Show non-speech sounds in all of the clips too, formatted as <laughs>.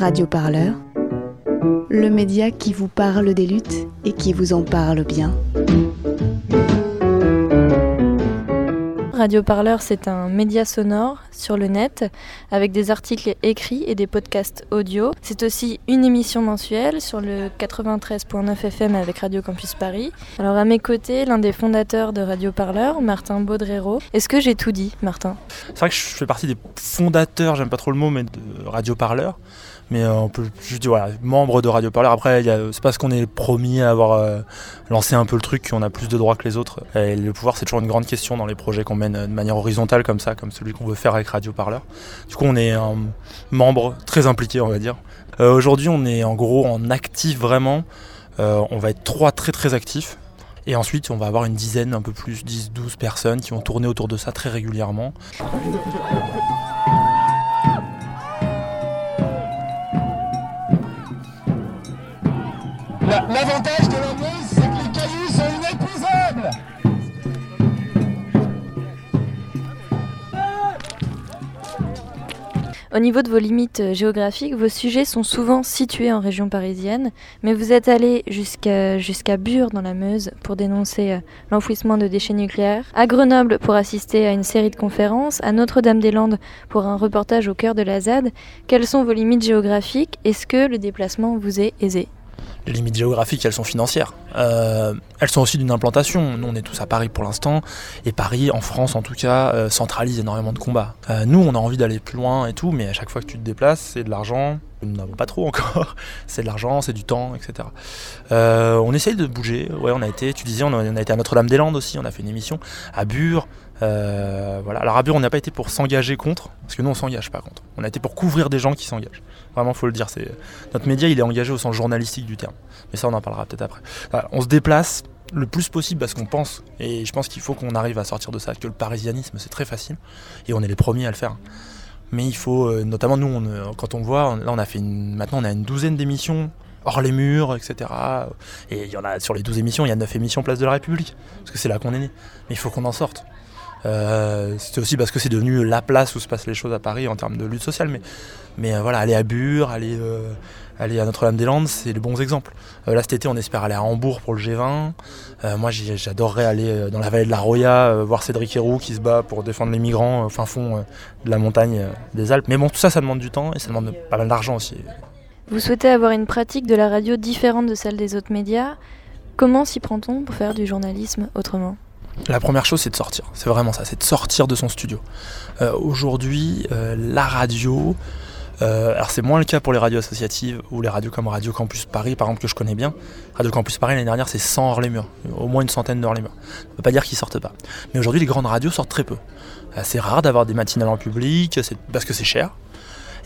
Radio Parleur, le média qui vous parle des luttes et qui vous en parle bien. Radio Parleur, c'est un média sonore sur le net avec des articles écrits et des podcasts audio. C'est aussi une émission mensuelle sur le 93.9 FM avec Radio Campus Paris. Alors à mes côtés, l'un des fondateurs de Radio Parleur, Martin Baudrero. Est-ce que j'ai tout dit, Martin? C'est vrai que je fais partie des fondateurs, j'aime pas trop le mot, mais de Radio Parleur mais euh, on peut juste dire voilà, membre de Radio Parleur. Après, c'est parce qu'on est promis à avoir euh, lancé un peu le truc qu'on a plus de droits que les autres. Et le pouvoir, c'est toujours une grande question dans les projets qu'on mène de manière horizontale comme ça, comme celui qu'on veut faire avec Radio Parleur. Du coup, on est un membre très impliqué, on va dire. Euh, aujourd'hui, on est en gros en actif vraiment. on va être trois très très actifs. Et ensuite, on va avoir une dizaine, un peu plus, 10, 12 personnes qui vont tourner autour de ça très régulièrement. L'avantage de la Meuse, c'est que les cailloux sont inépuisables Au niveau de vos limites euh, géographiques, vos sujets sont souvent situés en région parisienne, mais vous êtes allé jusqu'à jusqu'à Bure dans la Meuse pour dénoncer euh, l'enfouissement de déchets nucléaires, à Grenoble pour assister à une série de conférences, à Notre-Dame-des-Landes pour un reportage au cœur de la ZAD. Quelles sont vos limites géographiques? Est-ce que le déplacement vous est aisé? Les limites géographiques, elles sont financières. Euh, elles sont aussi d'une implantation. Nous, on est tous à Paris pour l'instant. Et Paris, en France en tout cas, euh, centralise énormément de combats. Euh, nous, on a envie d'aller plus loin et tout, mais à chaque fois que tu te déplaces, c'est de l'argent. Nous n'avons pas trop encore. <laughs> c'est de l'argent, c'est du temps, etc. on essaye de bouger. Ouais, on a été, tu disais, on a, été à Notre-Dame-des-Landes aussi. On a fait une émission à Bure. Voilà. Alors à on n'a pas été pour s'engager contre, parce que nous, on s'engage pas contre. On a été pour couvrir des gens qui s'engagent. Vraiment, faut le dire. C'est notre média, il est engagé au sens journalistique du terme. Mais ça, on en parlera peut-être après. on se déplace le plus possible parce qu'on pense, et je pense qu'il faut qu'on arrive à sortir de ça, que le parisianisme, c'est très facile, et on est les premiers à le faire. Mais il faut, euh, notamment nous, on, quand on voit, là, on a fait une, maintenant, on a une douzaine d'émissions hors les murs, etc. Et il y en a sur les 12 émissions, il y a 9 émissions Place de la République, parce que c'est là qu'on est né. Mais il faut qu'on en sorte. Euh, c'est aussi parce que c'est devenu la place où se passent les choses à Paris en termes de lutte sociale. Mais, mais euh, voilà, aller à Bure, aller, euh, aller à Notre-Dame-des-Landes, c'est les bons exemples. là, cet été, on espère aller à Hambourg pour le G20. moi, j'adorerais aller dans la vallée de la Roya, voir Cédric Héroux qui se bat pour défendre les migrants au fin fond de la montagne des Alpes. Mais bon, tout ça, ça demande du temps et ça demande pas mal d'argent aussi. Vous souhaitez avoir une pratique de la radio différente de celle des autres médias. Comment s'y prend-on pour faire du journalisme autrement? La première chose, c'est de sortir. C'est vraiment ça, c'est de sortir de son studio. Euh, aujourd'hui, euh, la radio, euh, alors c'est moins le cas pour les radios associatives ou les radios comme Radio Campus Paris, par exemple, que je connais bien. Radio Campus Paris, l'année dernière, c'est 100 hors les murs, au moins une centaine d'hors les murs. Ça ne veut pas dire qu'ils sortent pas. Mais aujourd'hui, les grandes radios sortent très peu. c'est rare d'avoir des matinales en public, parce que c'est cher,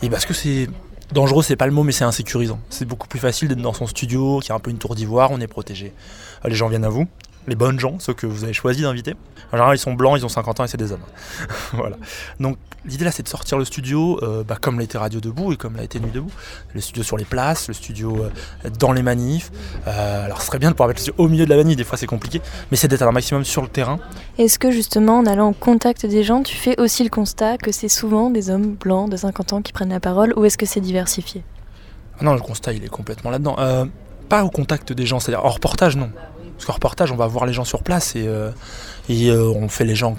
et parce que c'est dangereux, c'est pas le mot, mais c'est insécurisant. C'est beaucoup plus facile d'être dans son studio, qui a un peu une tour d'ivoire, on est protégé. Les gens viennent à vous, les bonnes gens, ceux que vous avez choisi d'inviter. En général, ils sont blancs, ils ont 50 ans et c'est des hommes. <laughs> voilà. Donc l'idée là, c'est de sortir le studio, euh, bah, comme l'a été Radio Debout et comme l'a été Nuit Debout. Le studio sur les places, le studio euh, dans les manifs. Euh, alors ce serait bien de pouvoir mettre le studio au milieu de la manif, des fois c'est compliqué, mais c'est d'être un maximum sur le terrain. Est-ce que justement, en allant au contact des gens, tu fais aussi le constat que c'est souvent des hommes blancs de 50 ans qui prennent la parole ou est-ce que c'est diversifié? Ah Non, le constat, il est complètement là-dedans. pas au contact des gens, c'est-à-dire en reportage, non. Parce qu'en reportage, on va voir les gens sur place et, euh, euh, on fait les gens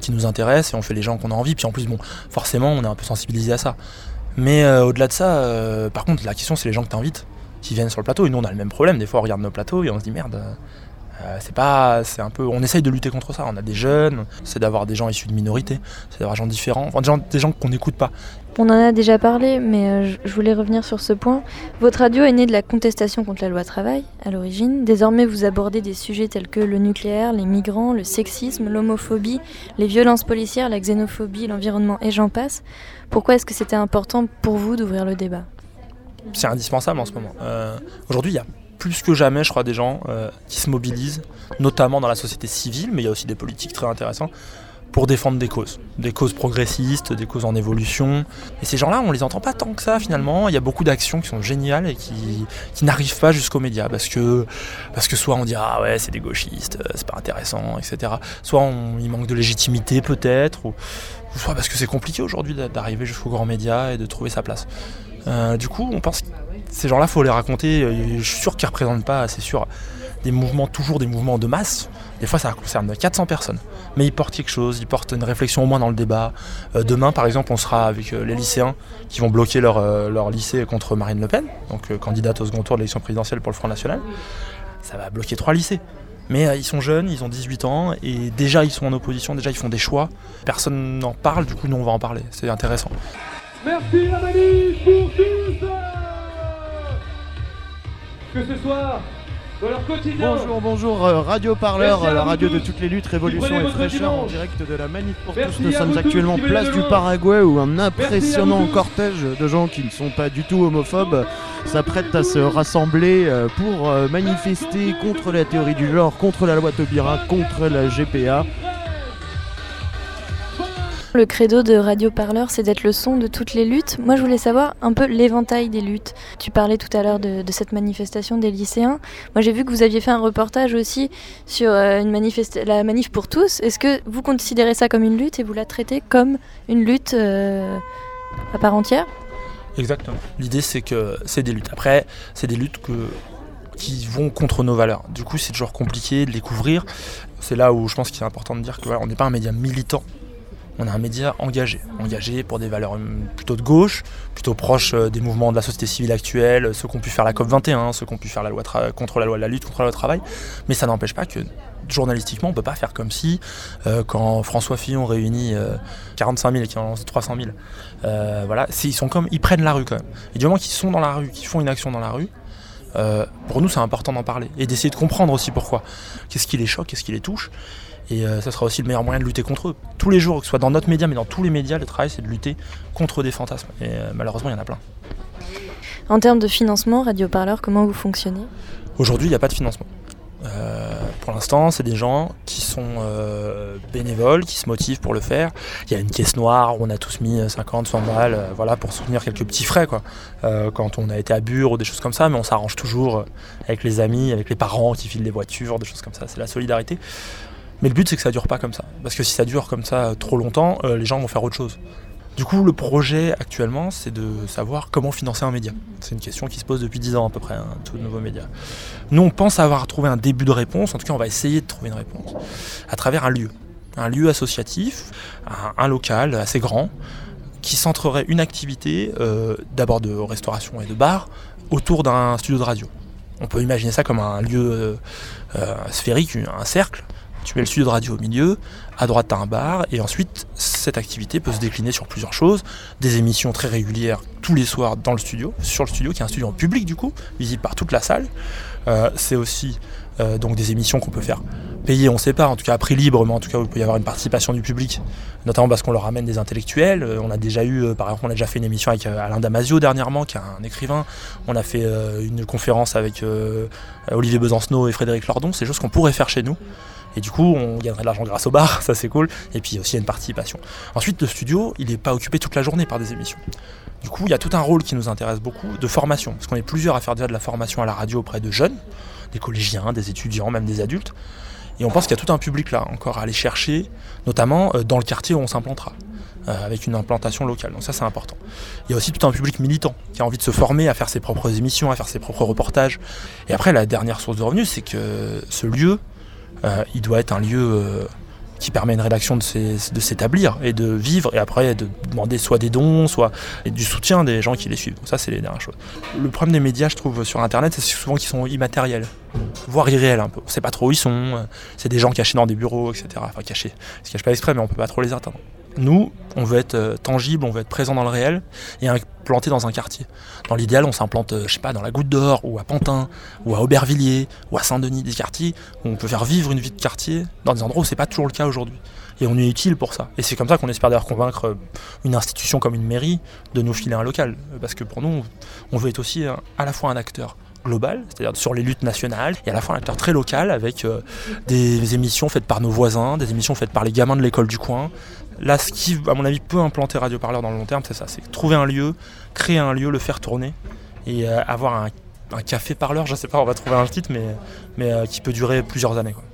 qui nous intéressent et on fait les gens qu'on a envie. Puis en plus, bon, forcément, on est un peu sensibilisé à ça. Mais euh, au-delà de ça, par contre, la question, c'est les gens que tu invites qui viennent sur le plateau. Et nous, on a le même problème. Des fois, on regarde nos plateaux et on se dit merde. C'est pas, c'est un peu, on essaye de lutter contre ça. On a des jeunes, c'est d'avoir des gens issus de minorités, c'est d'avoir des gens différents, enfin, des gens, des gens qu'on n'écoute pas. On en a déjà parlé, mais euh, je voulais revenir sur ce point. Votre radio est née de la contestation contre la loi travail, à l'origine. Désormais, vous abordez des sujets tels que le nucléaire, les migrants, le sexisme, l'homophobie, les violences policières, la xénophobie, l'environnement et j'en passe. Pourquoi est-ce que c'était important pour vous d'ouvrir le débat? C'est indispensable en ce moment. Euh, aujourd'hui, il y a plus que jamais, je crois, des gens euh, qui se mobilisent, notamment dans la société civile, mais il y a aussi des politiques très intéressantes pour défendre des causes, des causes progressistes, des causes en évolution. Et ces gens-là, on les entend pas tant que ça finalement. Il y a beaucoup d'actions qui sont géniales et qui, n'arrivent pas jusqu'aux médias parce que, soit on dit ah ouais c'est des gauchistes, c'est pas intéressant, etc. Soit on, il manque de légitimité peut-être, ou, soit parce que c'est compliqué aujourd'hui d'arriver jusqu'aux grands médias et de trouver sa place. Euh, du coup, on pense ces gens-là, faut les raconter. Euh, Je suis sûr qu'ils ne représentent pas, c'est sûr, des mouvements, toujours des mouvements de masse. Des fois, ça concerne 400 personnes. Mais ils portent quelque chose, ils portent une réflexion au moins dans le débat. Euh, demain, par exemple, on sera avec euh, les lycéens qui vont bloquer leur, leur lycée contre Marine Le Pen, donc candidate au second tour de l'élection présidentielle pour le Front National. Ça va bloquer trois lycées. Mais ils sont jeunes, ils ont 18 ans, et déjà ils sont en opposition, déjà ils font des choix. Personne n'en parle, du coup nous on va en parler. C'est intéressant. Merci la Que ce soit dans leur quotidien Bonjour, bonjour, euh, Radio Parleur, à la radio de toutes les luttes, révolution et fraîcheur en direct de la Manif pour Merci tous. Nous sommes tous actuellement place du. Paraguay où un impressionnant cortège de gens qui ne sont pas du tout homophobes s'apprête à se rassembler euh, pour euh, manifester contre la théorie du genre, contre la loi Taubira, contre la GPA. Le credo de Radio Parleur, c'est d'être le son de toutes les luttes. Moi, je voulais savoir un peu l'éventail des luttes. Tu parlais tout à l'heure de, cette manifestation des lycéens. Moi, j'ai vu que vous aviez fait un reportage aussi sur euh, une la manif pour tous. Est-ce que vous considérez ça comme une lutte et vous la traitez comme une lutte euh, à part entière? Exactement. L'idée c'est que c'est des luttes. Après, c'est des luttes qui vont contre nos valeurs. Du coup, c'est toujours compliqué de les couvrir. C'est là où je pense qu'il est important de dire que voilà, on n'est pas un média militant. On est un média engagé, engagé pour des valeurs hum, plutôt de gauche, plutôt proches euh, des mouvements de la société civile actuelle, ceux qui ont pu faire la COP 21, ceux qui ont pu faire la loi contre la loi de la lutte contre la loi travail. Mais ça n'empêche pas que journalistiquement, on peut pas faire comme si euh, quand François Fillon réunit euh, 45 000 et qu'il en lance 300 000, euh, voilà, ils sont comme, ils prennent la rue quand même. Et du moment qu'ils sont dans la rue, qu'ils font une action dans la rue, euh, pour nous c'est important d'en parler et d'essayer de comprendre aussi pourquoi. Qu'est-ce qui les choque, qu'est-ce qui les touche? Et euh, ça sera aussi le meilleur moyen de lutter contre eux. Tous les jours, que ce soit dans notre média, mais dans tous les médias, le travail c'est de lutter contre des fantasmes. Et euh, malheureusement, il y en a plein. En termes de financement, Radio Parleur, comment vous fonctionnez? Aujourd'hui, il n'y a pas de financement. Euh, pour l'instant, c'est des gens qui sont euh, bénévoles, qui se motivent pour le faire. Il y a une caisse noire où on a tous mis 50, 100 balles euh, voilà, pour soutenir quelques petits frais quoi. Quand on a été à Bure ou des choses comme ça, mais on s'arrange toujours avec les amis, avec les parents qui filent les voitures, des choses comme ça. C'est la solidarité. Mais le but, c'est que ça dure pas comme ça. Parce que si ça dure comme ça euh, trop longtemps, euh, les gens vont faire autre chose. Du coup, le projet actuellement, c'est de savoir comment financer un média. C'est une question qui se pose depuis 10 ans à peu près, hein, tout nouveau média. Nous, on pense avoir trouvé un début de réponse, en tout cas, on va essayer de trouver une réponse, à travers un lieu. Un lieu associatif, un, local assez grand, qui centrerait une activité, euh, d'abord de restauration et de bar, autour d'un studio de radio. On peut imaginer ça comme un lieu sphérique, un cercle. Tu mets le studio de radio au milieu, à droite tu as un bar, et ensuite cette activité peut se décliner sur plusieurs choses. Des émissions très régulières tous les soirs dans le studio, sur le studio, qui est un studio en public du coup, visible par toute la salle. Euh, c'est aussi euh, donc des émissions qu'on peut faire payer, on ne sait pas, en tout cas à prix libre, mais en tout cas où il peut y avoir une participation du public, notamment parce qu'on leur amène des intellectuels. Euh, on a déjà eu, par exemple, on a déjà fait une émission avec Alain Damasio dernièrement, qui est un écrivain. On a fait une conférence avec Olivier Besancenot et Frédéric Lordon. C'est choses qu'on pourrait faire chez nous. Et du coup, on gagnerait de l'argent grâce au bar, <laughs> ça c'est cool. Et puis aussi, il y a une participation. Ensuite, le studio, il n'est pas occupé toute la journée par des émissions. Du coup, il y a tout un rôle qui nous intéresse beaucoup de formation. Parce qu'on est plusieurs à faire déjà de la formation à la radio auprès de jeunes, des collégiens, des étudiants, même des adultes. Et on pense qu'il y a tout un public là encore à aller chercher, notamment euh, dans le quartier où on s'implantera, euh, avec une implantation locale. Donc ça c'est important. Il y a aussi tout un public militant qui a envie de se former, à faire ses propres émissions, à faire ses propres reportages. Et après, la dernière source de revenus, c'est que ce lieu, il doit être un lieu euh, qui permet à une rédaction de s'é- de s'établir et de vivre, et après de demander soit des dons, soit du soutien des gens qui les suivent. Donc ça, c'est les dernières choses. Le problème des médias, je trouve, sur Internet, c'est souvent qu'ils sont immatériels, voire irréels un peu. On sait pas trop où ils sont, euh, c'est des gens cachés dans des bureaux, etc. Enfin, cachés. Ils se cachent pas exprès, mais on peut pas trop les atteindre. Nous, on veut être euh, tangible, on veut être présent dans le réel et implanté dans un quartier. Dans l'idéal, on s'implante, euh, je sais pas, dans la Goutte d'Or, ou à Pantin, ou à Aubervilliers, ou à Saint-Denis, des quartiers où on peut faire vivre une vie de quartier dans des endroits où c'est pas toujours le cas aujourd'hui. Et on est utile pour ça. Et c'est comme ça qu'on espère d'ailleurs convaincre euh, une institution comme une mairie de nous filer un local. Parce que pour nous, on veut être aussi à la fois un acteur global, c'est-à-dire sur les luttes nationales, et à la fois un acteur très local avec des émissions faites par nos voisins, des émissions faites par les gamins de l'école du coin. Là, ce qui, à mon avis, peut implanter Radio Parleur dans le long terme, c'est ça, c'est trouver un lieu, créer un lieu, le faire tourner, et euh, avoir un, un café parleur, je sais pas, on va trouver un titre, mais, mais euh, qui peut durer plusieurs années. quoi.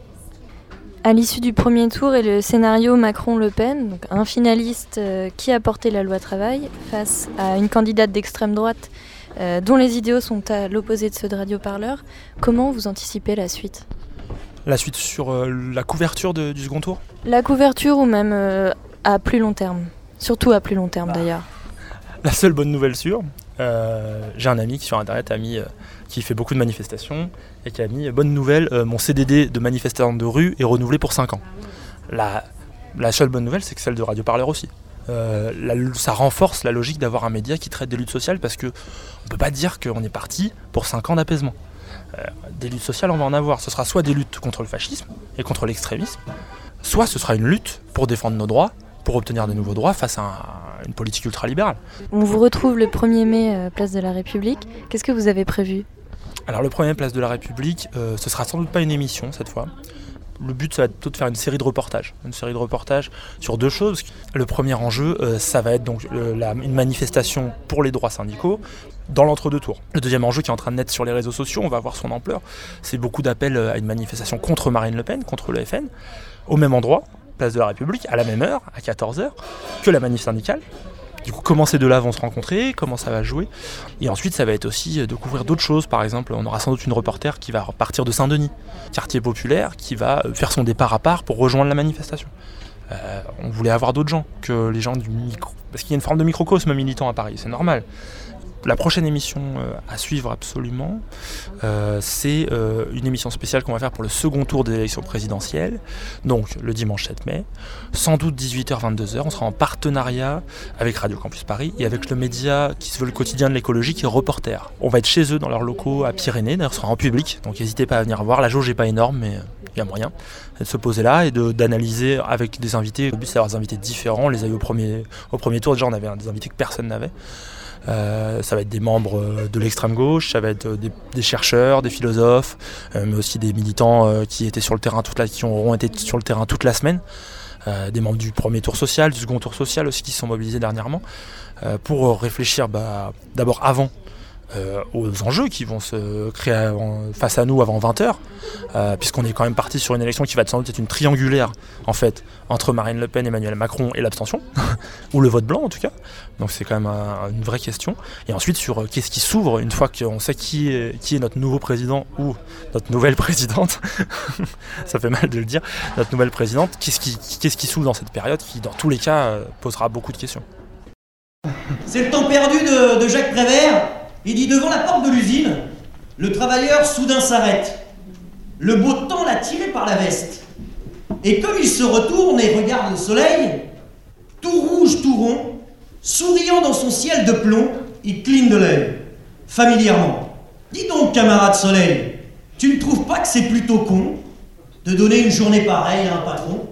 À l'issue du premier tour et le scénario Macron-Le Pen, donc un finaliste euh, qui a porté la loi travail face à une candidate d'extrême droite euh, dont les idéaux sont à l'opposé de ceux de Radio Parleur, comment vous anticipez la suite? La suite sur euh, la couverture de- du second tour? La couverture ou même à plus long terme Surtout à plus long terme d'ailleurs. La seule bonne nouvelle sûre, euh, j'ai un ami qui sur internet a mis, euh, qui fait beaucoup de manifestations et qui a mis euh, bonne nouvelle, euh, mon CDD de manifestant de rue est renouvelé pour 5 ans. La, la seule bonne nouvelle, c'est que celle de Radio Parleur aussi. La- ça renforce la logique d'avoir un média qui traite des luttes sociales parce que on peut pas dire qu'on est parti pour 5 ans d'apaisement. Des luttes sociales, on va en avoir. Ce sera soit des luttes contre le fascisme et contre l'extrémisme, soit ce sera une lutte pour défendre nos droits, pour obtenir de nouveaux droits face à un- une politique ultralibérale. On vous retrouve le 1er mai, euh, place de la République. Qu'est-ce que vous avez prévu? Alors le premier Place de la République, euh, ce sera sans doute pas une émission cette fois. Le but, ça va être plutôt de faire une série de reportages. Une série de reportages sur deux choses. Le premier enjeu, euh, ça va être donc euh, la- une manifestation pour les droits syndicaux dans l'entre-deux tours. Le deuxième enjeu qui est en train de naître sur les réseaux sociaux, on va voir son ampleur, c'est beaucoup d'appels à une manifestation contre Marine Le Pen, contre le FN, au même endroit, Place de la République, à la même heure, à 14h, que la manif syndicale. Du coup, comment ces deux-là vont se rencontrer, comment ça va jouer. Et ensuite, ça va être aussi de couvrir d'autres choses. Par exemple, on aura sans doute une reporter qui va repartir de Saint-Denis, quartier populaire, qui va euh, faire son départ à part pour rejoindre la manifestation. Euh, on voulait avoir d'autres gens que les gens du micro. Parce qu'il y a une forme de microcosme militant à Paris, c'est normal. La prochaine émission euh, à suivre absolument, euh, c'est euh, une émission spéciale qu'on va faire pour le second tour des élections présidentielles, donc le dimanche 7 mai, sans doute 18h-22h. On sera en partenariat avec Radio Campus Paris et avec le média qui se veut le quotidien de l'écologie qui est Reporter. On va être chez eux dans leurs locaux à Pyrénées, d'ailleurs ce sera en public, donc n'hésitez pas à venir voir. La jauge n'est pas énorme, mais il y a moyen de se poser là et d'analyser avec des invités. Le but c'est d'avoir des invités différents. On les a eu au premier, au premier tour, déjà on avait des invités que personne n'avait. Euh, ça va être des membres euh, de l'extrême gauche, ça va être euh, des, chercheurs, des philosophes, mais aussi des militants qui étaient sur le terrain toute la, qui auront été sur le terrain toute la semaine. Des membres du premier tour social, du second tour social aussi qui se sont mobilisés dernièrement pour réfléchir bah, d'abord avant aux enjeux qui vont se créer face à nous avant 20h, puisqu'on est quand même parti sur une élection qui va sans doute être une triangulaire en fait entre Marine Le Pen, Emmanuel Macron et l'abstention, <laughs> ou le vote blanc en tout cas. Donc c'est quand même un- une vraie question. Et ensuite sur euh, qu'est-ce qui s'ouvre une fois qu'on sait qui est, notre nouveau président ou notre nouvelle présidente, <laughs> ça fait mal de le dire, notre nouvelle présidente, qu'est-ce qui, s'ouvre dans cette période qui dans tous les cas euh, posera beaucoup de questions? C'est le temps perdu de, de Jacques Prévert? Il dit devant la porte de l'usine, le travailleur soudain s'arrête. Le beau temps l'a tiré par la veste. Et comme il se retourne et regarde le soleil, tout rouge, tout rond, souriant dans son ciel de plomb, il cligne de l'œil, familièrement. Dis donc, camarade soleil, tu ne trouves pas que c'est plutôt con de donner une journée pareille à un patron?